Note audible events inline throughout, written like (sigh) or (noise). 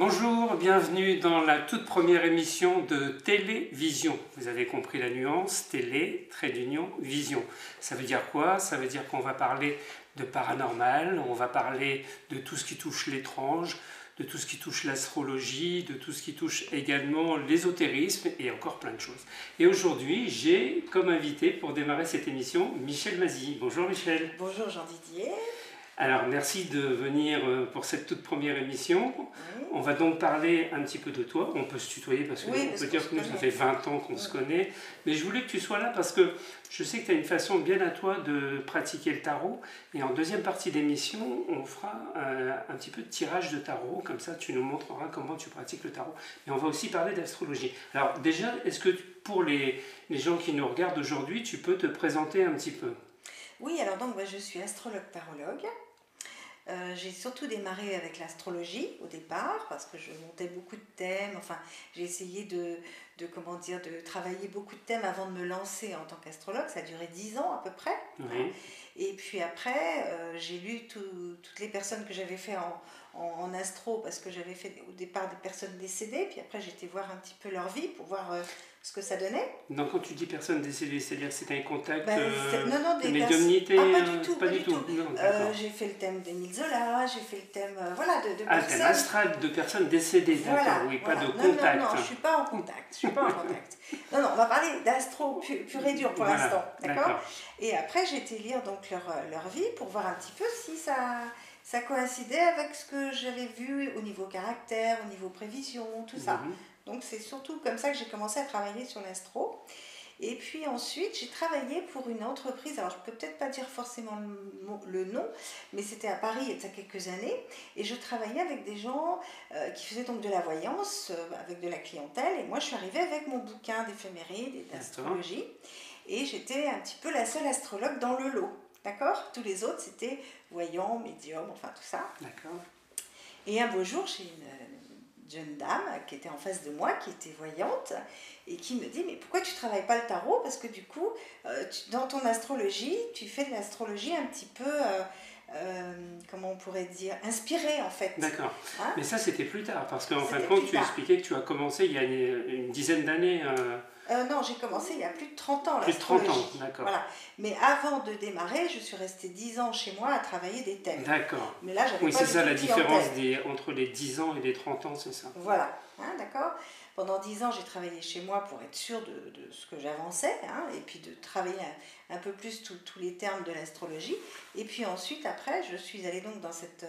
Bonjour, bienvenue dans la toute première émission de Télévision. Vous avez compris la nuance, télé, trait d'union, vision. Ça veut dire quoi? Ça veut dire qu'on va parler de paranormal, on va parler de tout ce qui touche l'étrange, de tout ce qui touche l'astrologie, de tout ce qui touche également l'ésotérisme et encore plein de choses. Et aujourd'hui, j'ai comme invité pour démarrer cette émission Michel Mazy. Bonjour Michel. Bonjour Jean Didier. Alors merci de venir euh, pour cette toute première émission. On va donc parler un petit peu de toi. On peut se tutoyer parce que on peut dire que nous, ça fait 20 ans qu'on se connaît. Mais je voulais que tu sois là parce que je sais que tu as une façon bien à toi de pratiquer le tarot. Et en deuxième partie d'émission, on fera euh, un petit peu de tirage de tarot. Comme ça, tu nous montreras comment tu pratiques le tarot. Et on va aussi parler d'astrologie. Alors déjà, est-ce que pour les, les gens qui nous regardent aujourd'hui, tu peux te présenter un petit peu? Oui, alors donc moi, je suis astrologue tarologue. Euh, j'ai surtout démarré avec l'astrologie au départ parce que je montais beaucoup de thèmes. Enfin, j'ai essayé de, de, comment dire, de travailler beaucoup de thèmes avant de me lancer en tant qu'astrologue. Ça a duré dix ans à peu près. Et puis après, euh, j'ai lu toutes les personnes que j'avais fait en, en, astro parce que j'avais fait au départ des personnes décédées. Puis après, j'étais voir un petit peu leur vie pour voir euh, ce que ça donnait. Donc quand tu dis personnes décédées, c'est-à-dire que c'était un contact ben, euh, non, non, des médiumnité ah, pas du euh, tout. Pas, du tout. j'ai fait le thème d'Émile Zola, j'ai fait le thème voilà, de, de ah, personnes. thème astral de personnes décédées, d'accord, oui, pas de contact. Non, non, je ne suis pas en contact. Je suis pas en contact. (laughs) Non, non, on va parler d'astro pur, et dur pour l'instant, d'accord? Et après, j'ai été lire donc leur, leur vie pour voir un petit peu si ça ça coïncidait avec ce que j'avais vu au niveau caractère, au niveau prévision, tout ça. Mhm. Donc c'est surtout comme ça que j'ai commencé à travailler sur l'astro. Et puis ensuite, j'ai travaillé pour une entreprise, alors je peux peut-être pas dire forcément le, nom, mais c'était à Paris il y a quelques années, et je travaillais avec des gens euh, qui faisaient donc de la voyance, euh, avec de la clientèle, et moi je suis arrivée avec mon bouquin d'éphéméride et d'astrologie, et j'étais un petit peu la seule astrologue dans le lot. D'accord? Tous les autres, c'était voyants, médium, enfin tout ça. D'accord. Et un beau jour, j'ai une jeune dame qui était en face de moi, qui était voyante, et qui me dit, mais pourquoi tu travailles pas le tarot? Parce que du coup, euh, dans ton astrologie, tu fais de l'astrologie un petit peu... Euh, euh, comment on pourrait dire, inspirée en fait. D'accord. Hein? Mais ça c'était plus tard, parce qu'en fin de compte tu expliquais que tu as commencé il y a une, dizaine d'années. Euh, non, j'ai commencé il y a plus de 30 ans. Plus de 30 ans, d'accord. Voilà. Mais avant de démarrer, je suis restée 10 ans chez moi à travailler des thèmes. D'accord. Mais là, j'avais Oui, c'est ça la différence des, entre les 10 ans et les 30 ans, c'est ça. Voilà, hein, d'accord. Pendant 10 ans, j'ai travaillé chez moi pour être sûre de, de ce que j'avançais, hein, et puis de travailler un, peu plus tous les termes de l'astrologie. Et puis ensuite, après, je suis allée donc dans cette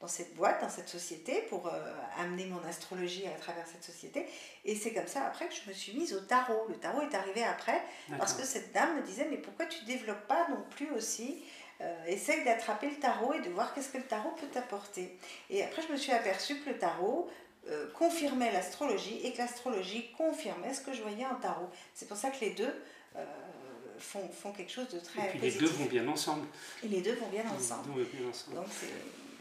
dans cette boîte, dans cette société, pour euh, amener mon astrologie à travers cette société. Et c'est comme ça après que je me suis mise au tarot. Le tarot est arrivé après, parce que cette dame me disait, mais pourquoi tu développes pas non plus aussi euh, essaye d'attraper le tarot et de voir qu'est-ce que le tarot peut t'apporter. Et après, je me suis aperçue que le tarot euh, confirmait l'astrologie et que l'astrologie confirmait ce que je voyais en tarot. C'est pour ça que les deux font, font, quelque chose de très. Et puis les deux vont bien ensemble. Et les deux vont bien ensemble. Vont bien ensemble. Donc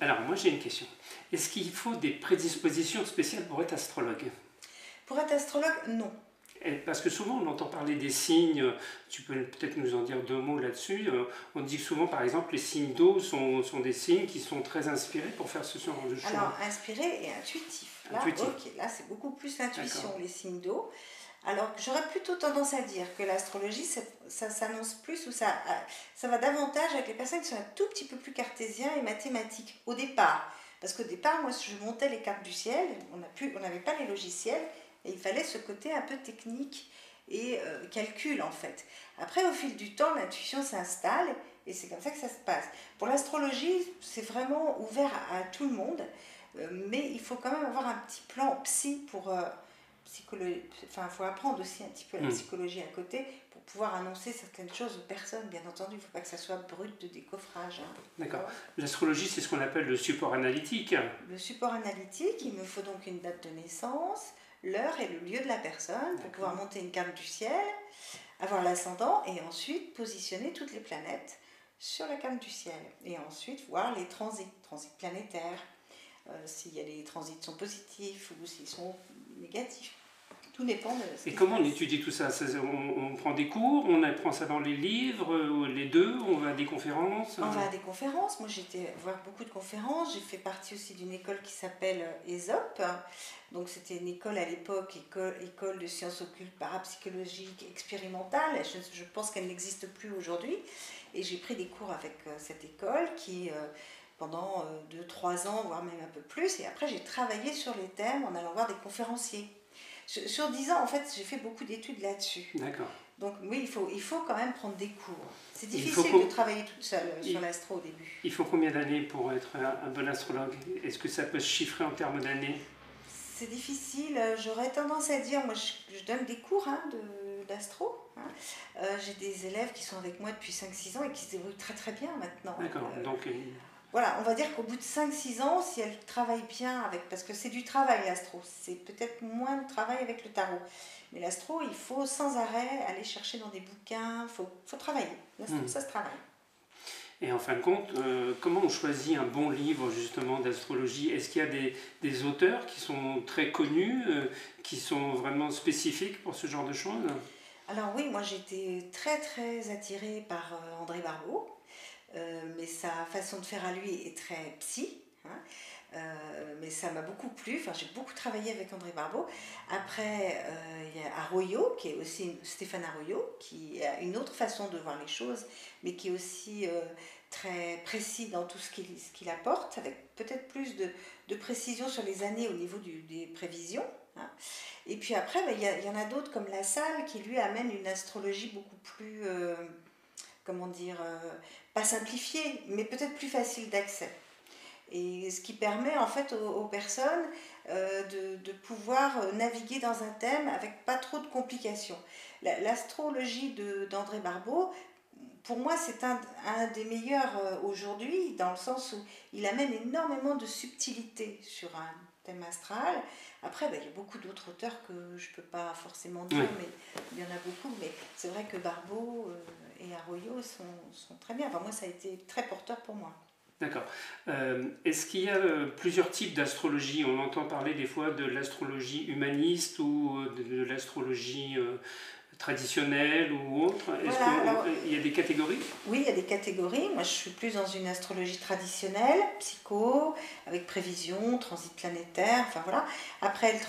alors, moi j'ai une question. Est-ce qu'il faut des prédispositions spéciales pour être astrologue? Pour être astrologue, non. Parce que souvent on entend parler des signes, tu peux peut-être nous en dire deux mots là-dessus. Euh, on dit souvent par exemple les signes d'eau sont, sont, des signes qui sont très inspirés pour faire ce genre de choses. Alors inspirés et intuitifs. Là, là c'est beaucoup plus l'intuition, les signes d'eau. Alors j'aurais plutôt tendance à dire que l'astrologie, ça s'annonce plus ou ça, euh, ça va davantage avec les personnes qui sont un tout petit peu plus cartésiens et mathématiques au départ. Parce qu'au départ, moi, je montais les cartes du ciel, on n'avait pas les logiciels, et il fallait ce côté un peu technique et euh, calcul en fait. Après, au fil du temps, l'intuition s'installe et c'est comme ça que ça se passe. Pour l'astrologie, c'est vraiment ouvert à, tout le monde, euh, mais il faut quand même avoir un petit plan psy pour psychologie, enfin, il faut apprendre aussi un petit peu la hmm. psychologie à côté pour pouvoir annoncer certaines choses aux personnes. Bien entendu, il ne faut pas que ça soit brut de décoffrage. Hein. D'accord. L'astrologie, c'est ce qu'on appelle le support analytique. Le support analytique, il me faut donc une date de naissance, l'heure et le lieu de la personne pour pouvoir monter une carte du ciel, avoir l'ascendant et ensuite positionner toutes les planètes sur la carte du ciel. Et ensuite voir les transits, transits planétaires. Euh, s'il y a les transits sont positifs ou s'ils sont négatifs. Tout dépend de Et comment on étudie tout ça, on, prend des cours, on apprend ça dans les livres, euh, les deux, on va à des conférences On va à des conférences. Moi, j'étais voir beaucoup de conférences. J'ai fait partie aussi d'une école qui s'appelle ESOP. Donc, c'était une école à l'époque, école, école de sciences occultes, parapsychologiques, expérimentales. Je, je pense qu'elle n'existe plus aujourd'hui. Et j'ai pris des cours avec euh, cette école qui pendant 2-3 ans, voire même un peu plus. Et après, j'ai travaillé sur les thèmes en allant voir des conférenciers. Sur 10 ans, en fait, j'ai fait beaucoup d'études là-dessus. D'accord. Donc oui, il faut, il faut quand même prendre des cours. C'est difficile de travailler toute seule euh, sur l'astro au début. Il faut combien d'années pour être un, bon astrologue? Est-ce que ça peut se chiffrer en termes d'années? C'est difficile. J'aurais tendance à dire, moi je, donne des cours hein, d'astro. Hein. Euh, j'ai des élèves qui sont avec moi depuis 5-6 ans et qui se débrouillent très très bien maintenant. D'accord. Euh, Donc voilà, on va dire qu'au bout de 5-6 ans, si elle travaille bien avec, parce que c'est du travail l'astro, c'est peut-être moins de travail avec le tarot. Mais l'astro, il faut sans arrêt aller chercher dans des bouquins, il faut, faut, travailler. L'astro, hmm. ça se travaille. Et en fin de compte, euh, comment on choisit un bon livre justement d'astrologie? Est-ce qu'il y a des, des, auteurs qui sont très connus, euh, qui sont vraiment spécifiques pour ce genre de choses? Alors oui, moi j'étais très très attirée par euh, André Barbeau. Euh, mais sa façon de faire à lui est très psy. Hein. Euh, mais ça m'a beaucoup plu. Enfin, j'ai beaucoup travaillé avec André Barbeau. Après, euh, il y a Arroyo, qui est aussi Stéphane Arroyo, qui a une autre façon de voir les choses, mais qui est aussi très précis dans tout ce qu'il apporte, avec peut-être plus de, de, précision sur les années au niveau des prévisions. Hein. Et puis après, ben, il y, y, en a d'autres comme La Salle, qui lui amène une astrologie beaucoup plus comment dire, pas simplifié, mais peut-être plus facile d'accès. Et ce qui permet en fait aux, personnes euh, de, pouvoir euh, naviguer dans un thème avec pas trop de complications. L'astrologie d'André Barbeau, pour moi, c'est un, un, des meilleurs aujourd'hui, dans le sens où il amène énormément de subtilité sur un thème astral. Après, ben, il y a beaucoup d'autres auteurs que je ne peux pas forcément dire, mais il y en a beaucoup. Mais c'est vrai que Barbeau, et Arroyo sont, sont, très bien. Enfin, moi, ça a été très porteur pour moi. D'accord. Euh, est-ce qu'il y a euh, plusieurs types d'astrologie? On entend parler des fois de l'astrologie humaniste ou euh, de, l'astrologie traditionnelle ou autre Est-ce qu'il y a des catégories? Oui, il y a des catégories. Moi, je suis plus dans une astrologie traditionnelle, psycho, avec prévision, transit planétaire, enfin voilà. Après,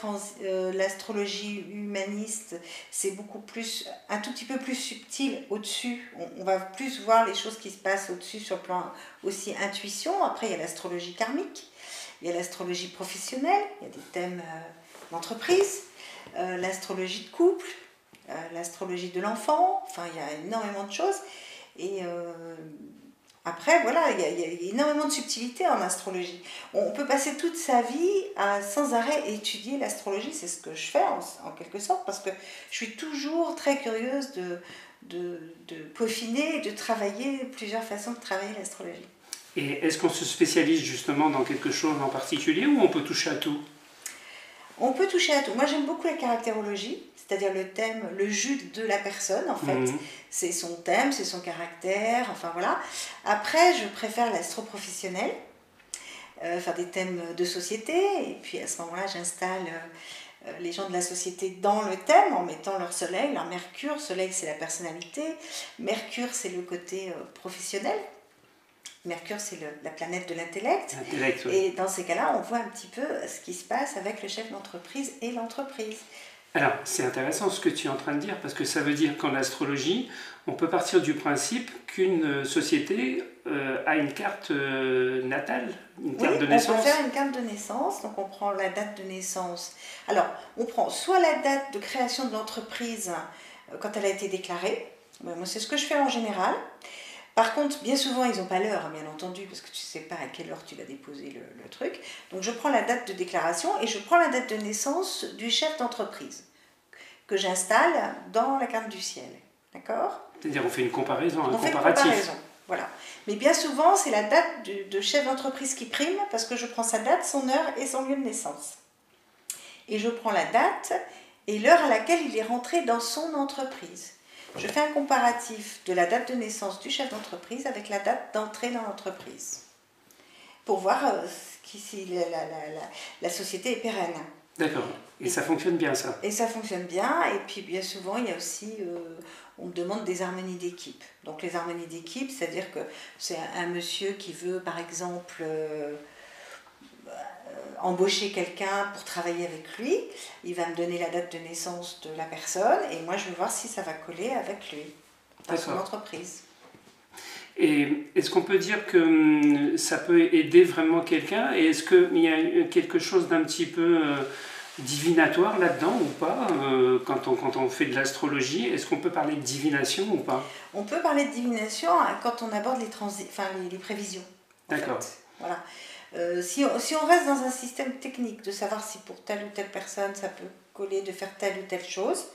euh, l'astrologie humaniste, c'est beaucoup plus, un tout petit peu plus subtil au-dessus. On, va plus voir les choses qui se passent au-dessus sur le plan aussi intuition. Après, il y a l'astrologie karmique, il y a l'astrologie professionnelle, il y a des thèmes euh, d'entreprise, euh, l'astrologie de couple, l'astrologie de l'enfant, enfin il y a énormément de choses. Et euh, après, voilà, il y, a, énormément de subtilité en astrologie. On peut passer toute sa vie à sans arrêt étudier l'astrologie, c'est ce que je fais en, quelque sorte, parce que je suis toujours très curieuse de, de, de peaufiner et de travailler plusieurs façons de travailler l'astrologie. Et est-ce qu'on se spécialise justement dans quelque chose en particulier ou on peut toucher à tout? On peut toucher à tout. Moi j'aime beaucoup la caractérologie c'est-à-dire le thème, le jus de la personne en fait. Mhm. C'est son thème, c'est son caractère, enfin voilà. Après, je préfère l'astro-professionnel, euh, faire des thèmes de société, et puis à ce moment-là, j'installe euh, les gens de la société dans le thème en mettant leur soleil, leur mercure. Soleil, c'est la personnalité, mercure, c'est le côté euh, professionnel. Mercure, c'est la planète de l'intellect. Et dans ces cas-là, on voit un petit peu ce qui se passe avec le chef d'entreprise et l'entreprise. Alors, c'est intéressant ce que tu es en train de dire, parce que ça veut dire qu'en astrologie, on peut partir du principe qu'une euh, société euh, a une carte euh, natale, une carte de naissance. On peut faire une carte de naissance, donc on prend la date de naissance. Alors, on prend soit la date de création de l'entreprise quand elle a été déclarée, moi c'est ce que je fais en général. Par contre, bien souvent, ils n'ont pas l'heure, bien entendu, parce que tu ne sais pas à quelle heure tu vas déposer le, le, truc. Donc, je prends la date de déclaration et je prends la date de naissance du chef d'entreprise que j'installe dans la carte du ciel. D'accord? C'est-à-dire, on fait une comparaison, un on comparatif. Fait une comparaison, voilà. Mais bien souvent, c'est la date de, de chef d'entreprise qui prime, parce que je prends sa date, son heure et son lieu de naissance. Et je prends la date et l'heure à laquelle il est rentré dans son entreprise. Je fais un comparatif de la date de naissance du chef d'entreprise avec la date d'entrée dans l'entreprise pour voir euh, si la, la, la, la, société est pérenne. D'accord. Et ça fonctionne bien, ça? Et ça fonctionne bien. Et puis, bien souvent, il y a aussi, euh, on me demande des harmonies d'équipe. Donc, les harmonies d'équipe, c'est-à-dire que c'est un, monsieur qui veut, par exemple, euh, embaucher quelqu'un pour travailler avec lui. Il va me donner la date de naissance de la personne et moi, je vais voir si ça va coller avec lui dans son entreprise. Et est-ce qu'on peut dire que hum, ça peut aider vraiment quelqu'un? Et est-ce qu'il y a quelque chose d'un petit peu divinatoire là-dedans ou pas euh, quand, on, quand on fait de l'astrologie? Est-ce qu'on peut parler de divination ou pas? On peut parler de divination hein, quand on aborde les, enfin, les, prévisions. D'accord. Voilà. Euh, si, on, si, on, reste dans un système technique de savoir si pour telle ou telle personne ça peut coller de faire telle ou telle chose,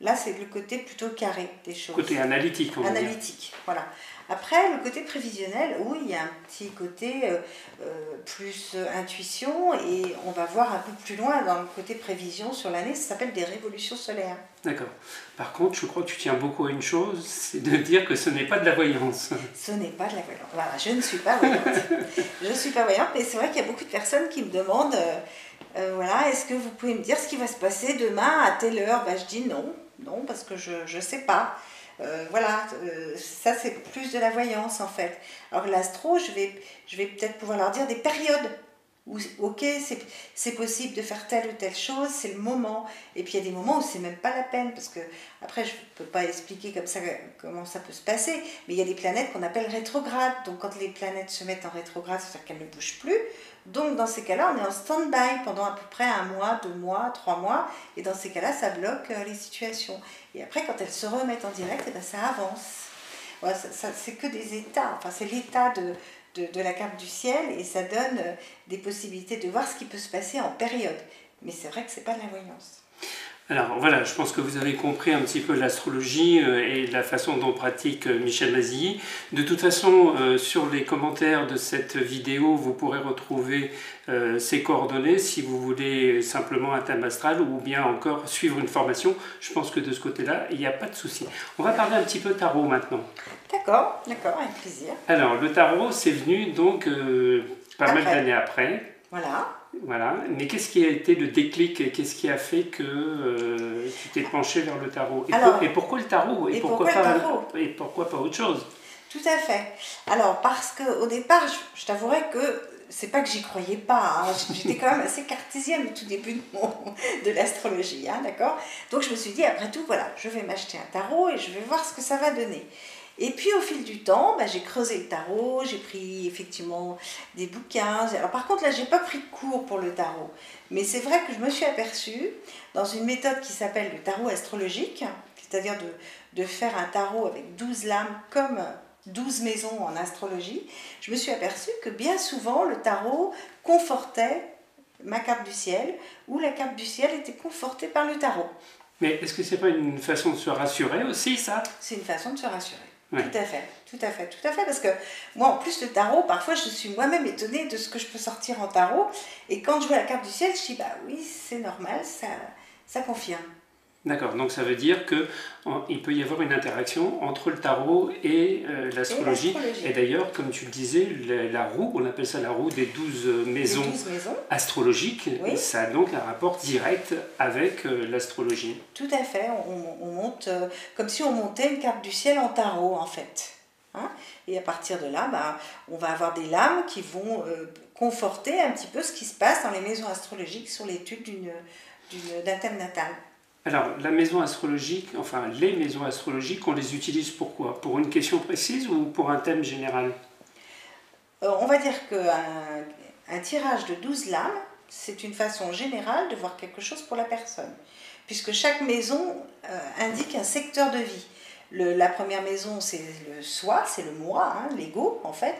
là c'est le côté plutôt carré des choses. Côté analytique, on Analytique, voilà. Après, le côté prévisionnel, oui, il y a un petit côté euh, euh, plus euh, intuition et on va voir un peu plus loin dans le côté prévision sur l'année, ça s'appelle des révolutions solaires. D'accord. Par contre, je crois que tu tiens beaucoup à une chose, c'est de dire que ce n'est pas de la voyance. Ce n'est pas de la voyance. Voilà, je ne suis pas voyante. (laughs) je ne suis pas voyante, mais c'est vrai qu'il y a beaucoup de personnes qui me demandent, voilà, est-ce que vous pouvez me dire ce qui va se passer demain à telle heure? Ben, Je dis non, non, parce que je ne sais pas. Euh, voilà, euh, ça c'est plus de la voyance en fait. Alors l'astro, je vais, je vais peut-être pouvoir leur dire des périodes où, ok, c'est possible de faire telle ou telle chose, c'est le moment. Et puis il y a des moments où c'est même pas la peine, parce que après je peux pas expliquer comme ça comment ça peut se passer, mais il y a des planètes qu'on appelle rétrogrades. Donc quand les planètes se mettent en rétrograde, c'est-à-dire qu'elles ne bougent plus. Donc dans ces cas-là, on est en stand-by pendant à peu près un mois, deux mois, trois mois, et dans ces cas-là, ça bloque euh, les situations. Et après, quand elles se remettent en direct, et eh ben, ça avance. C'est que des états, enfin c'est l'état de, de, la carte du ciel, et ça donne euh, des possibilités de voir ce qui peut se passer en période. Mais c'est vrai que c'est pas de la voyance. Alors voilà, je pense que vous avez compris un petit peu l'astrologie euh, et la façon dont pratique euh, Michel Mazilly. De toute façon, euh, sur les commentaires de cette vidéo, vous pourrez retrouver ses coordonnées si vous voulez simplement un thème astral ou bien encore suivre une formation. Je pense que de ce côté-là, il n'y a pas de souci. On va parler un petit peu tarot maintenant. D'accord, d'accord, avec plaisir. Alors, le tarot, c'est venu donc pas mal d'années après. Voilà. Voilà. Mais qu'est-ce qui a été le déclic Qu'est-ce qui a fait que euh, tu t'es penché vers le tarot et, pourquoi le tarot et, pourquoi, pas, et pourquoi pas autre chose? Tout à fait. Alors, parce qu'au départ, je, t'avouerais que c'est pas que j'y croyais pas. Hein. J'étais quand même assez cartésienne au tout début de, de l'astrologie, hein, d'accord? Donc je me suis dit, après tout, voilà, je vais m'acheter un tarot et je vais voir ce que ça va donner. Et puis au fil du temps, bah, j'ai creusé le tarot, j'ai pris effectivement des bouquins. Alors par contre là, j'ai pas pris de cours pour le tarot, mais c'est vrai que je me suis aperçue dans une méthode qui s'appelle le tarot astrologique, c'est-à-dire de, de, faire un tarot avec 12 lames comme 12 maisons en astrologie. Je me suis aperçue que bien souvent le tarot confortait ma carte du ciel ou la carte du ciel était confortée par le tarot. Mais est-ce que c'est pas une façon de se rassurer aussi, ça? C'est une façon de se rassurer. Tout à fait, tout à fait, tout à fait. Parce que moi, en plus, le tarot, parfois, je suis moi-même étonnée de ce que je peux sortir en tarot. Et quand je vois la carte du ciel, je dis, bah oui, c'est normal, ça, ça confirme. D'accord, donc ça veut dire qu'il peut y avoir une interaction entre le tarot et euh, l'astrologie. Et, d'ailleurs, comme tu le disais, la, roue, on appelle ça la roue des douze maisons, astrologiques, ça a donc un rapport direct avec euh, l'astrologie. Tout à fait, on, monte euh, comme si on montait une carte du ciel en tarot en fait. Hein. et à partir de là, bah, on va avoir des lames qui vont conforter un petit peu ce qui se passe dans les maisons astrologiques sur l'étude d'un thème natal. Alors, la maison astrologique, enfin les maisons astrologiques, on les utilise pour quoi? Pour une question précise ou pour un thème général? Euh, On va dire qu'un un tirage de 12 lames, c'est une façon générale de voir quelque chose pour la personne, puisque chaque maison euh, indique un secteur de vie. La première maison, c'est le soi, c'est le moi, hein, l'ego en fait.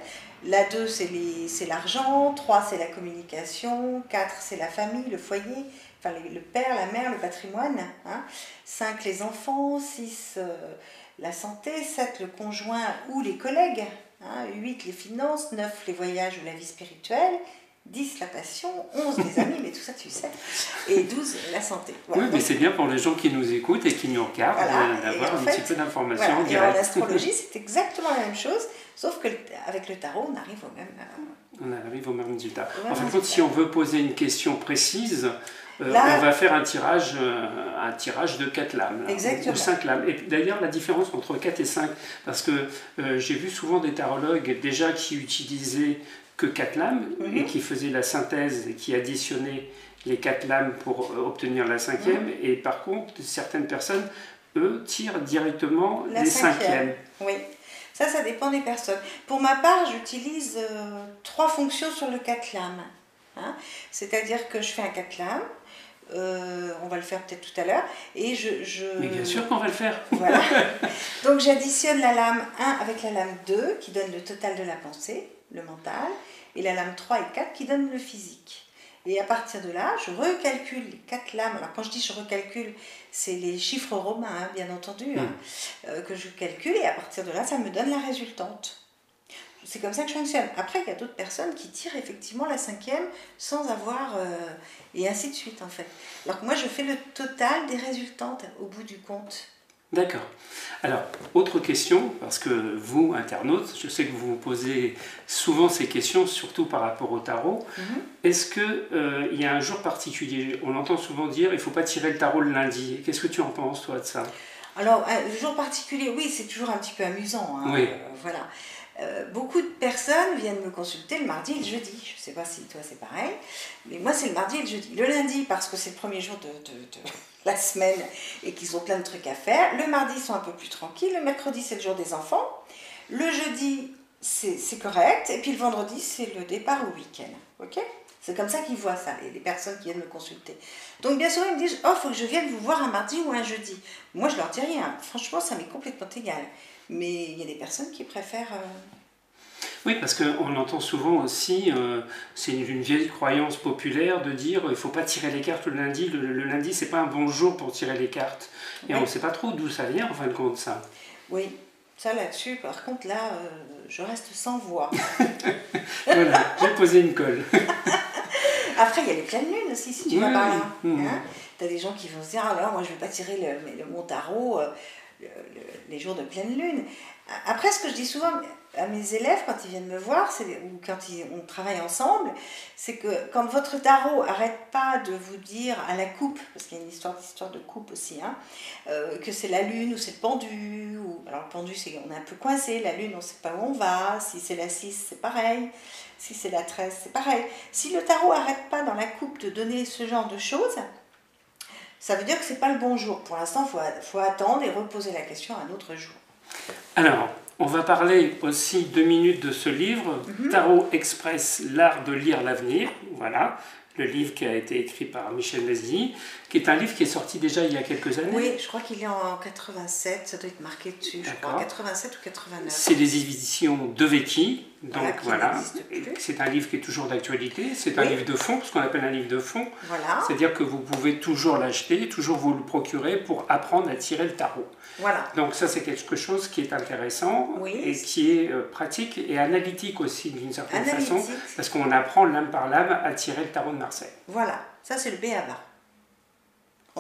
La 2, c'est l'argent. 3, c'est la communication. 4, c'est la famille, le foyer le père, la mère, le patrimoine. Hein. 5, les enfants. 6, euh, la santé. 7, le conjoint ou les collègues. Hein. 8, les finances. 9, les voyages ou la vie spirituelle. 10 la passion, 11 les amis, mais tout ça tu sais, et 12 la santé. Oui, mais c'est bien pour les gens qui nous écoutent et qui nous regardent euh, d'avoir un petit peu d'informations voilà. en astrologie, (laughs) c'est exactement la même chose, sauf qu'avec le tarot, on arrive au même... Euh, on arrive au même résultat. en fait, si on veut poser une question précise, on va faire un tirage, un tirage de 4 lames, ou 5 lames. Et d'ailleurs, la différence entre 4 et 5, parce que j'ai vu souvent des tarologues déjà qui utilisaient que 4 lames mhm. et qui faisaient la synthèse et qui additionnaient les 4 lames pour obtenir la cinquième. Mhm. Et par contre, certaines personnes, eux, tirent directement les cinquièmes. Oui. Ça, ça dépend des personnes. Pour ma part, j'utilise euh, trois fonctions sur le 4 lames. Hein. C'est-à-dire que je fais un 4 lames, euh, on va le faire peut-être tout à l'heure, et je, je... Mais bien sûr qu'on va le faire. Voilà. (laughs) Donc j'additionne la lame 1 avec la lame 2, qui donne le total de la pensée, le mental, et la lame 3 et 4 qui donne le physique. Et à partir de là, je recalcule les quatre lames. Alors quand je dis je recalcule, c'est les chiffres romains, hein, bien entendu, hein, mm. euh, que je calcule. Et à partir de là, ça me donne la résultante. C'est comme ça que je fonctionne. Après, il y a d'autres personnes qui tirent effectivement la cinquième sans avoir... Euh, et ainsi de suite, en fait. Alors que moi, je fais le total des résultantes au bout du compte. D'accord. Alors, autre question, parce que vous, internautes, je sais que vous vous posez souvent ces questions, surtout par rapport au tarot. Mhm. Est-ce qu'il euh, y a un jour particulier On entend souvent dire il ne faut pas tirer le tarot le lundi. Qu'est-ce que tu en penses, toi, de ça? Alors, un jour particulier, oui, c'est toujours un petit peu amusant. Hein, oui. Euh, voilà. Euh, beaucoup de personnes viennent me consulter le mardi et le jeudi. Je ne sais pas si toi c'est pareil, mais moi c'est le mardi et le jeudi. Le lundi parce que c'est le premier jour de, la semaine et qu'ils ont plein de trucs à faire. Le mardi ils sont un peu plus tranquilles. Le mercredi c'est le jour des enfants. Le jeudi c'est correct. Et puis le vendredi c'est le départ au week-end. Ok? C'est comme ça qu'ils voient ça, les personnes qui viennent me consulter. Donc bien sûr, ils me disent Oh, faut que je vienne vous voir un mardi ou un jeudi. Moi, je leur dis rien. Franchement, ça m'est complètement égal. Mais il y a des personnes qui préfèrent. Euh, oui, parce qu'on entend souvent aussi, euh, c'est une, vieille croyance populaire de dire il ne faut pas tirer les cartes le lundi. Le, lundi, lundi, c'est pas un bon jour pour tirer les cartes. Et on ne sait pas trop d'où ça vient en fin de compte, ça. Oui, ça là-dessus, par contre, là, euh, je reste sans voix. (laughs) voilà, j'ai posé une colle. (laughs) Après, il y a les pleines lunes aussi, si tu vas par là. Hein. tu as des gens qui vont se dire ah, moi, je ne vais pas tirer le, le, mon tarot les jours de pleine lune. Après, ce que je dis souvent à mes élèves quand ils viennent me voir, ou quand on travaille ensemble, c'est que quand votre tarot arrête pas de vous dire à la coupe, parce qu'il y a une histoire d'histoire de coupe aussi, hein, euh, que c'est la lune ou c'est le pendu, ou alors le pendu c'est on est un peu coincé, la lune on sait pas où on va, si c'est la 6 c'est pareil, si c'est la 13 c'est pareil. Si le tarot arrête pas dans la coupe de donner ce genre de choses, ça veut dire que ce n'est pas le bon jour. Pour l'instant, il faut, attendre et reposer la question un autre jour. Alors, on va parler aussi deux minutes de ce livre, mhm. Tarot Express, l'art de lire l'avenir. Voilà, le livre qui a été écrit par Michel Leslie, qui est un livre qui est sorti déjà il y a quelques années. Oui, je crois qu'il est en 87, ça doit être marqué dessus, je crois, 87 ou 89. C'est les éditions de Vecchi, donc voilà, c'est un livre qui est toujours d'actualité, c'est un livre de fond, ce qu'on appelle un livre de fond. Voilà. C'est-à-dire que vous pouvez toujours l'acheter, toujours vous le procurer pour apprendre à tirer le tarot. Voilà. Donc ça c'est quelque chose qui est intéressant et qui est euh, pratique et analytique aussi d'une certaine façon, parce qu'on apprend l'âme par l'âme à tirer le tarot de Marseille. Voilà, ça c'est le B à bas.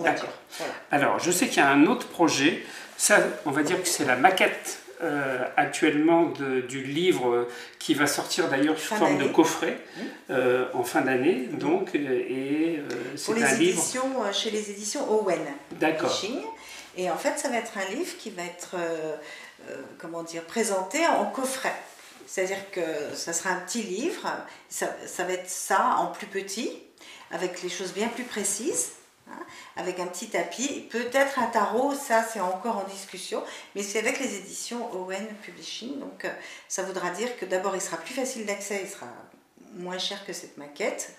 D'accord. Voilà. Alors je sais qu'il y a un autre projet, ça on va dire que c'est la maquette euh, actuellement du livre qui va sortir d'ailleurs sous forme de coffret mmh. euh, en fin d'année. Mmh. Donc, euh, et c'est un livre. chez les éditions Owen. D'accord. Et en fait, ça va être un livre qui va être, comment dire, présenté en coffret. C'est-à-dire que ça sera un petit livre, ça, ça va être ça en plus petit, avec les choses bien plus précises. Hein, avec un petit tapis, peut-être un tarot, ça c'est encore en discussion, mais c'est avec les éditions Owen Publishing, donc euh, ça voudra dire que d'abord il sera plus facile d'accès, il sera moins cher que cette maquette,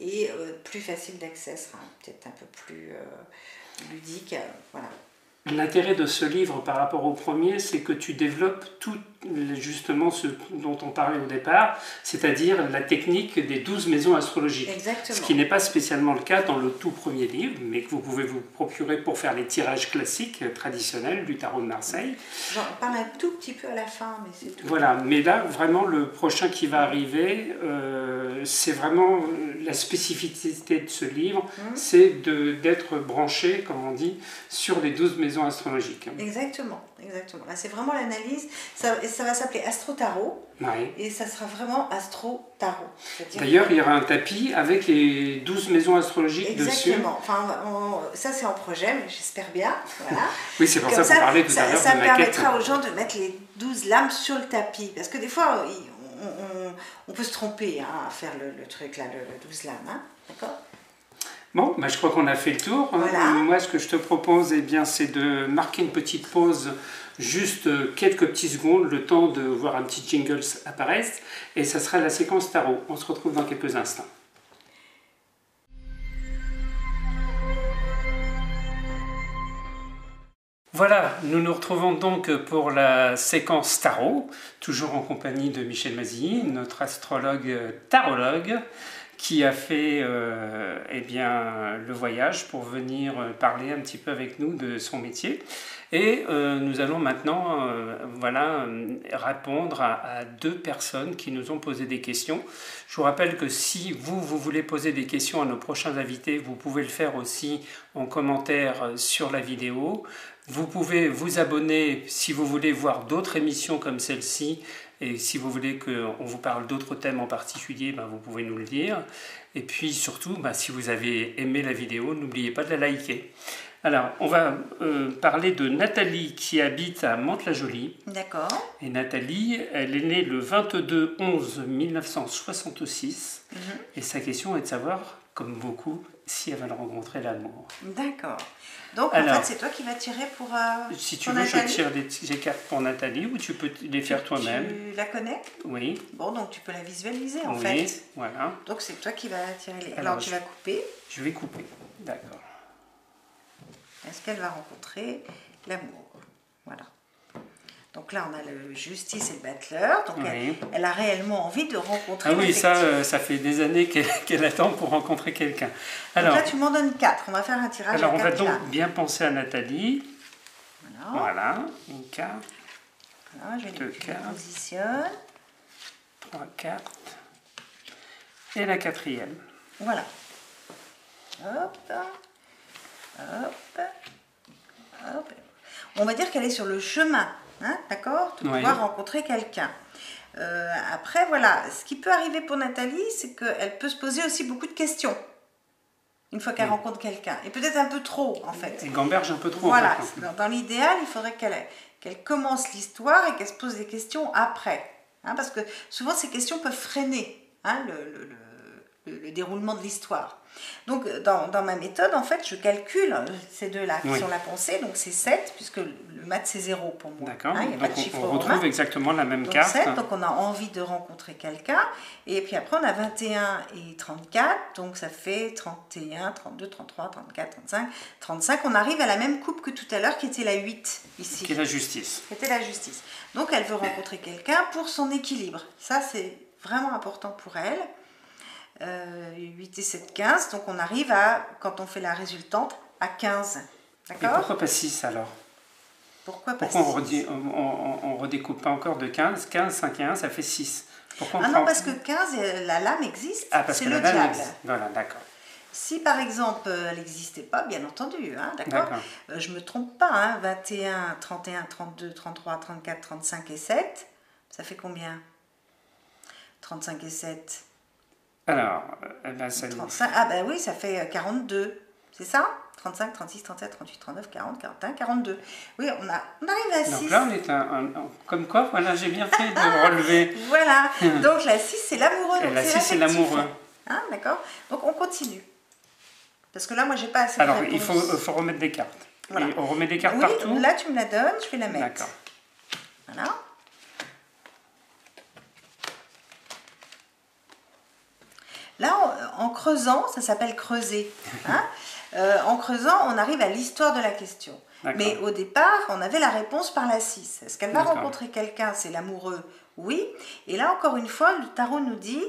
et euh, plus facile d'accès sera peut-être un peu plus euh, ludique, voilà. L'intérêt de ce livre par rapport au premier, c'est que tu développes tout justement ce dont on parlait au départ, c'est-à-dire la technique des douze maisons astrologiques. Exactement. Ce qui n'est pas spécialement le cas dans le tout premier livre, mais que vous pouvez vous procurer pour faire les tirages classiques, traditionnels du tarot de Marseille. J'en parle un tout petit peu à la fin, mais c'est tout. Voilà, mais là, vraiment, le prochain qui va arriver, euh, c'est vraiment la spécificité de ce livre, mmh. c'est d'être branché, comme on dit, sur les douze maisons astrologiques. Exactement exactement. c'est vraiment l'analyse. Ça, ça va s'appeler Astro Tarot. Et ça sera vraiment Astro Tarot. D'ailleurs, il y aura un tapis avec les 12 maisons astrologiques dessus. Exactement. Enfin, ça, c'est en projet, mais j'espère bien. Voilà. (laughs) oui, c'est pour ça qu'on parlait tout à l'heure. Ça, permettra aux gens de mettre les 12 lames sur le tapis. Parce que des fois, on, peut se tromper hein, à faire le, truc là, le, 12 lames. Hein. D'accord? Bon, bah, je crois qu'on a fait le tour. Moi, ce que je te propose, eh bien, c'est de marquer une petite pause, juste quelques petits secondes, le temps de voir un petit jingle apparaître, et ça sera la séquence tarot. On se retrouve dans quelques instants. Voilà, nous nous retrouvons donc pour la séquence tarot, toujours en compagnie de Michel Mazilly, notre astrologue tarologue qui a fait euh, eh bien, le voyage pour venir euh, parler un petit peu avec nous de son métier. Et euh, nous allons maintenant voilà, répondre à, deux personnes qui nous ont posé des questions. Je vous rappelle que si vous, vous voulez poser des questions à nos prochains invités, vous pouvez le faire aussi en commentaire sur la vidéo. Vous pouvez vous abonner si vous voulez voir d'autres émissions comme celle-ci et si vous voulez qu'on vous parle d'autres thèmes en particulier, ben, vous pouvez nous le dire. Et puis surtout, ben, si vous avez aimé la vidéo, n'oubliez pas de la liker. Alors, on va euh, parler de Nathalie qui habite à Mantes-la-Jolie. D'accord. Et Nathalie, elle est née le 22 11 1966. Et sa question est de savoir, comme beaucoup, si elle va rencontrer l'amour. D'accord. Donc en fait, c'est toi qui vas tirer pour. Euh, si tu veux, je tire des, cartes pour Nathalie ou tu peux les faire toi-même. Tu la connais? Oui. Bon, donc tu peux la visualiser en fait. Oui, voilà. Donc c'est toi qui vas tirer les. Alors, tu vas couper. Je vais couper, d'accord. Est-ce qu'elle va rencontrer l'amour? Voilà. Donc là, on a le justice et le battleur. Donc elle, a réellement envie de rencontrer. Ah oui, ça, euh, ça fait des années qu'elle (laughs) attend pour rencontrer quelqu'un. Alors là, tu m'en donnes quatre. On va faire un tirage. Alors on va donc bien penser à Nathalie. Voilà. voilà. Une carte. Voilà, je vais deux cartes. positionne. Trois cartes. Et la quatrième. Voilà. Hop. Hop. Hop. On va dire qu'elle est sur le chemin Hein, d'accord? De pouvoir rencontrer quelqu'un. Euh, après, voilà, ce qui peut arriver pour Nathalie, c'est qu'elle peut se poser aussi beaucoup de questions une fois qu'elle rencontre quelqu'un. Et peut-être un peu trop, en fait. Elle gamberge un peu trop. Voilà. Dans, l'idéal, il faudrait qu'elle qu'elle commence l'histoire et qu'elle se pose des questions après. Hein, parce que souvent, ces questions peuvent freiner hein, le, le, le, déroulement de l'histoire. Donc, dans, dans, ma méthode, en fait, je calcule euh, ces deux-là qui sont la pensée, donc c'est 7, puisque le maths c'est 0 pour moi. D'accord, hein, donc on, retrouve exactement la même carte. 7, donc on a envie de rencontrer quelqu'un, et puis après on a 21 et 34, donc ça fait 31, 32, 33, 34, 35, 35. On arrive à la même coupe que tout à l'heure qui était la 8 ici. Qui est la justice. Qui était la justice. Donc elle veut rencontrer quelqu'un pour son équilibre. Ça c'est vraiment important pour elle. 8 euh, et 7, 15. Donc on arrive à, quand on fait la résultante, à 15. D'accord? Et pourquoi pas 6 alors? Pourquoi pas pourquoi on, on, redécoupe pas encore de 15 15, 5 et 1, ça fait 6. Pourquoi ah non, parce que 15, euh, la lame existe, ah, c'est le diable. Existe. Voilà, d'accord. Si par exemple euh, elle n'existait pas, bien entendu, hein, d'accord? Je ne me trompe pas, hein, 21, 31, 32, 33, 34, 35 et 7, ça fait combien? 35 et 7 alors, ben, ça 35, ah ben oui, ça fait 42, c'est ça? 35, 36, 37, 38, 39, 40, 41, 42. Oui, on, a, on arrive à 6. Donc là, on est un, comme quoi, voilà, j'ai bien fait de relever. (laughs) voilà, (laughs) donc la 6, c'est l'amoureux. La 6, c'est l'amoureux. Hein, D'accord? Donc on continue. Parce que là, moi, j'ai pas assez Alors, il faut, faut, remettre des cartes. Voilà. Et on remet des cartes oui, partout Là, tu me la donnes, je vais la mettre. D'accord. Voilà. Là, en, creusant, ça s'appelle creuser. Hein (laughs) euh, en creusant, on arrive à l'histoire de la question. Mais au départ, on avait la réponse par la 6. Est-ce qu'elle va rencontrer quelqu'un? C'est l'amoureux Oui. Et là, encore une fois, le tarot nous dit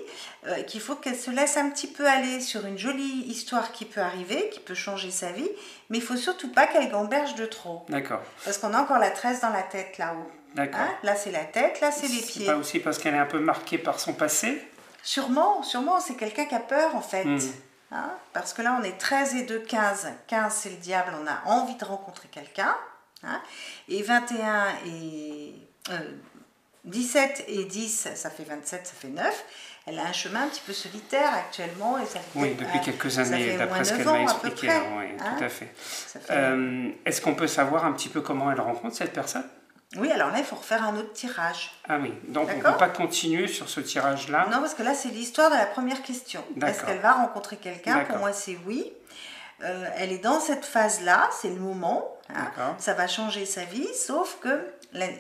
euh, qu'il faut qu'elle se laisse un petit peu aller sur une jolie histoire qui peut arriver, qui peut changer sa vie, mais il faut surtout pas qu'elle gamberge de trop. D'accord. Parce qu'on a encore la tresse dans la tête là-haut. D'accord. Hein? Là, c'est la tête, là, c'est les pieds. Pas aussi parce qu'elle est un peu marquée par son passé? Sûrement, sûrement, c'est quelqu'un qui a peur en fait. Hmm. Hein, parce que là, on est 13 et 2, 15. 15, c'est le diable, on a envie de rencontrer quelqu'un. Hein. et 21 et 17 et 10, ça fait 27, ça fait 9. Elle a un chemin un petit peu solitaire actuellement. Et ça fait oui, depuis quelques années, d'après ce qu'elle m'a expliqué. Oui, tout hein. à fait. Euh, est-ce qu'on peut savoir un petit peu comment elle rencontre cette personne? Oui, alors là, il faut refaire un autre tirage. Ah oui, donc on ne peut pas continuer sur ce tirage-là Non, parce que là, c'est l'histoire de la première question. Est-ce qu'elle va rencontrer quelqu'un? Pour moi, c'est oui. Euh, elle est dans cette phase-là, c'est le moment. Hein. Ça va changer sa vie, sauf que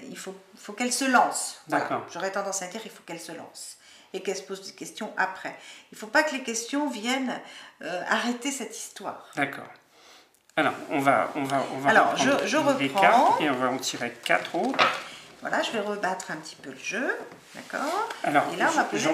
il faut, faut qu'elle se lance. D'accord. J'aurais tendance à dire il faut qu'elle se lance et qu'elle se pose des questions après. Il ne faut pas que les questions viennent euh, arrêter cette histoire. D'accord. Alors, on va, on va, on va Alors, je, je reprends. et on va en tirer quatre autres. Voilà, je vais rebattre un petit peu le jeu. D'accord? Alors, et là, on va poser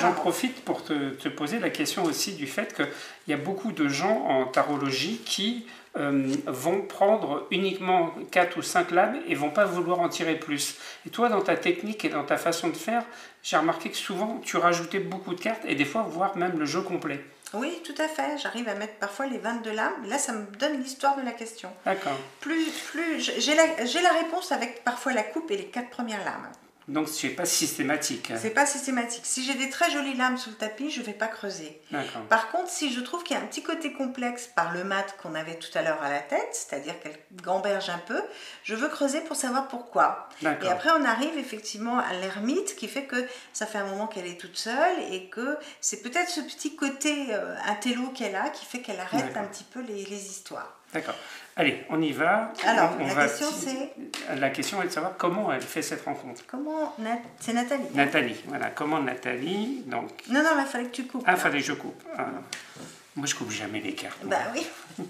J'en profite pour te, te, poser la question aussi du fait qu'il y a beaucoup de gens en tarologie qui euh, vont prendre uniquement 4 ou 5 lames et vont pas vouloir en tirer plus. Et toi, dans ta technique et dans ta façon de faire, j'ai remarqué que souvent, tu rajoutais beaucoup de cartes et des fois, voire même le jeu complet. Oui, tout à fait. J'arrive à mettre parfois les 22 lames. Là, ça me donne l'histoire de la question. D'accord. Plus, plus, j'ai la, la réponse avec parfois la coupe et les 4 premières lames. Donc ce n'est pas systématique. C'est pas systématique. Si j'ai des très jolies lames sous le tapis, je ne vais pas creuser. Par contre, si je trouve qu'il y a un petit côté complexe par le mat qu'on avait tout à l'heure à la tête, c'est-à-dire qu'elle gamberge un peu, je veux creuser pour savoir pourquoi. Et après, on arrive effectivement à l'ermite qui fait que ça fait un moment qu'elle est toute seule et que c'est peut-être ce petit côté euh, intello qu'elle a qui fait qu'elle arrête un petit peu les, les histoires. D'accord. Allez, on y va. Alors, la question c'est. La question est de savoir comment elle fait cette rencontre. Comment. C'est Nathalie. Hein. Nathalie, voilà. Comment Nathalie. Donc... Non, non, il fallait que tu coupes. Ah, il fallait que je coupe. Ah. Moi, je coupe jamais les cartes. Bah oui. (laughs)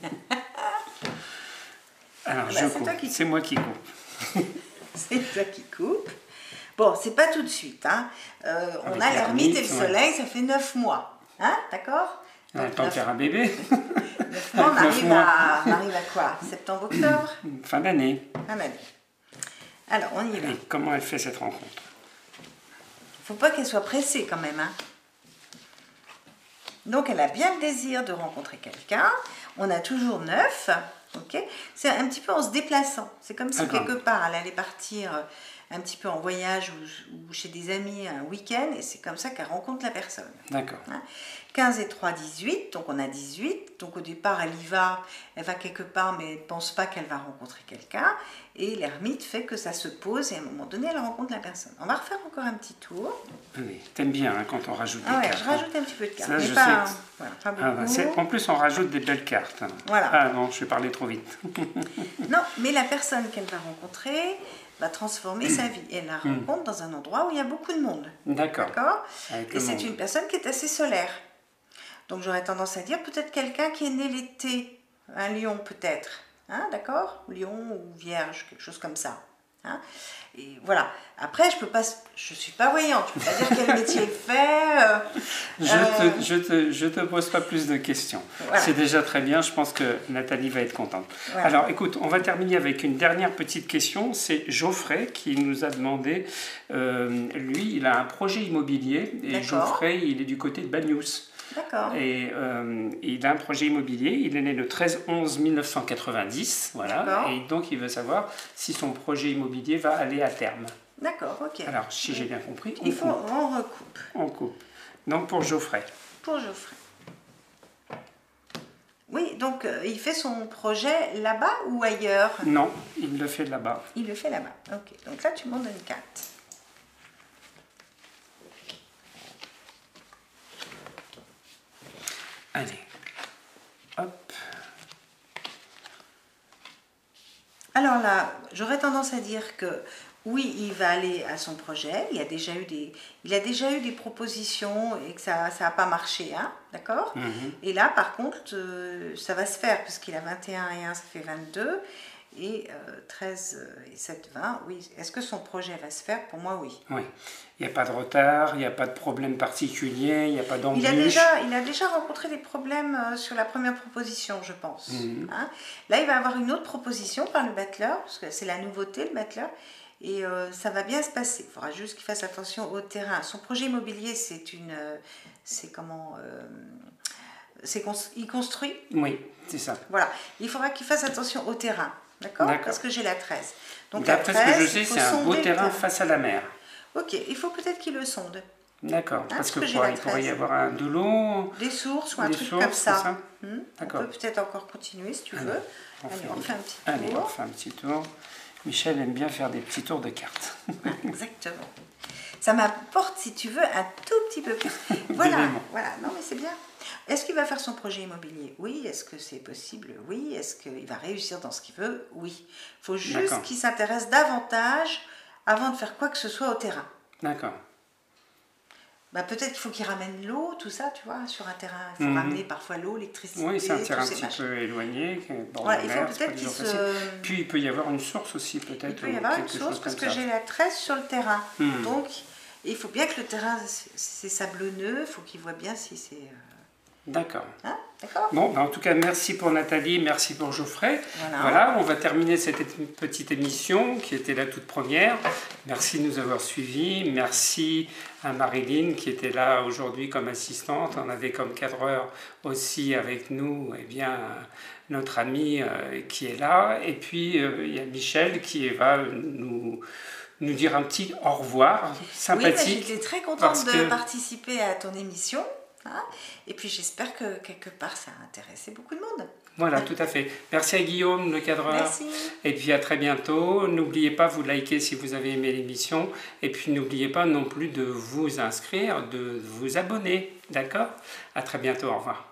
Alors, bah, je coupe. C'est moi qui coupe. (laughs) c'est toi qui coupe. Bon, c'est pas tout de suite. Hein. Euh, on a l'ermite et le soleil, ça fait 9 mois. Hein, d'accord? On a temps de faire un bébé. (laughs) on, arrive à, on arrive à quoi? Septembre, octobre Fin d'année. Fin d'année. Alors, on y va. comment elle fait cette rencontre? Il ne faut pas qu'elle soit pressée quand même. Hein. Donc, elle a bien le désir de rencontrer quelqu'un. On a toujours neuf. ok? C'est un petit peu en se déplaçant. C'est comme si quelque part, elle allait partir un petit peu en voyage ou, chez des amis un week-end, et c'est comme ça qu'elle rencontre la personne. D'accord. 15 hein. et 3, 18, donc on a 18. Donc au départ, elle y va, elle va quelque part, mais elle ne pense pas qu'elle va rencontrer quelqu'un. Et l'ermite fait que ça se pose, et à un moment donné, elle rencontre la personne. On va refaire encore un petit tour. Oui, t'aimes bien hein, quand on rajoute ah des cartes. je rajoute un petit peu de cartes. mais pas, voilà, ah bah, en plus, on rajoute des belles cartes. Voilà. Ah non, je vais parler trop vite. (laughs) non, mais la personne qu'elle va rencontrer, va transformer sa vie. Elle la hmm. rencontre dans un endroit où il y a beaucoup de monde. D'accord. D'accord? Et c'est une personne qui est assez solaire. Donc j'aurais tendance à dire peut-être quelqu'un qui est né l'été, un lion peut-être. Hein, D'accord? Lion ou vierge, quelque chose comme ça. Hein et voilà. Après, je peux pas, je suis pas voyante. Je peux pas dire quel métier (laughs) fait. Euh, je, te, euh. je, te, je te pose pas plus de questions. C'est déjà très bien. Je pense que Nathalie va être contente. Alors, écoute, on va terminer avec une dernière petite question. C'est Geoffrey qui nous a demandé. Euh, lui, il a un projet immobilier et Geoffrey, il est du côté de Bagnous. D'accord. Et euh, il a un projet immobilier. Il est né le 13-11-1990. Voilà. Et donc, il veut savoir si son projet immobilier va aller à terme. D'accord, ok. Alors, si j'ai bien compris, on, il faut, coupe. on recoupe. On coupe. Donc, pour Geoffrey. Pour Geoffrey. Oui, donc euh, il fait son projet là-bas ou ailleurs? Non, il le fait là-bas. Il le fait là-bas, ok. Donc là, tu m'en donnes 4. Alors là, j'aurais tendance à dire que oui, il va aller à son projet. Il, a déjà eu des, il a déjà eu des propositions et que ça n'a pas marché, hein, d'accord? Mhm. Et là, par contre, euh, ça va se faire, puisqu'il a 21 et 1, ça fait 22 et 13 euh, et 7, 20, oui. Est-ce que son projet va se faire? Pour moi, oui. Oui. Il n'y a pas de retard, il n'y a pas de problème particulier, il n'y a pas d'embûche. Il, a déjà, il a déjà rencontré des problèmes euh, sur la première proposition, je pense. Mhm. Hein. Là, il va avoir une autre proposition par le battleur, parce que c'est la nouveauté, le battleur. Et euh, ça va bien se passer. Il faudra juste qu'il fasse attention au terrain. Son projet immobilier, c'est une. c'est comment c'est il construit? Oui, c'est ça. Voilà. Il faudra qu'il fasse attention au terrain D'accord Parce que j'ai la 13. Donc D'après ce que je sais, c'est un beau terrain face à la mer. Ok, il faut peut-être qu'il le sonde. D'accord, hein, parce, que, il pourrait y avoir un, de l'eau. Des sources ou un truc comme ça. Hmm on peut peut-être encore continuer si tu veux. On Allez, on fait un petit tour. Allez, on fait un petit tour. Michel aime bien faire des petits tours de cartes. exactement. Ça m'apporte, si tu veux, un tout petit peu plus. (laughs) Voilà, voilà. Non, mais c'est bien. Est-ce qu'il va faire son projet immobilier? Oui. Est-ce que c'est possible? Oui. Est-ce qu'il va réussir dans ce qu'il veut? Oui. Il faut juste qu'il s'intéresse davantage avant de faire quoi que ce soit au terrain. D'accord. Bah, peut-être qu'il faut qu'il ramène l'eau, tout ça, tu vois, sur un terrain. Il faut mhm. ramener parfois l'eau, l'électricité. Oui, c'est un terrain un petit peu éloigné. Voilà, il faut peut-être qu'il se... Puis il peut y avoir une source aussi, peut-être. Il peut y avoir une source parce que j'ai la tresse sur le terrain. Mhm. Donc, il faut bien que le terrain, c'est sablonneux, il faut qu'il voit bien si c'est... Euh, D'accord. Hein bon, ben, en tout cas, merci pour Nathalie, merci pour Geoffrey. Voilà. on va terminer cette petite émission qui était la toute première. Merci de nous avoir suivis. Merci à Marilyn qui était là aujourd'hui comme assistante. On avait comme cadreur aussi avec nous eh bien, notre ami euh, qui est là. Et puis, euh, il y a Michel qui va nous nous dire un petit au revoir sympathique. Oui, j'étais très contente de participer à ton émission. Hein. et puis j'espère que quelque part ça a intéressé beaucoup de monde. Voilà, tout à fait. Merci à Guillaume, le cadreur. Merci. Et puis à très bientôt. N'oubliez pas, vous liker si vous avez aimé l'émission. Et puis n'oubliez pas non plus de vous inscrire, de vous abonner. D'accord? À très bientôt. Au revoir.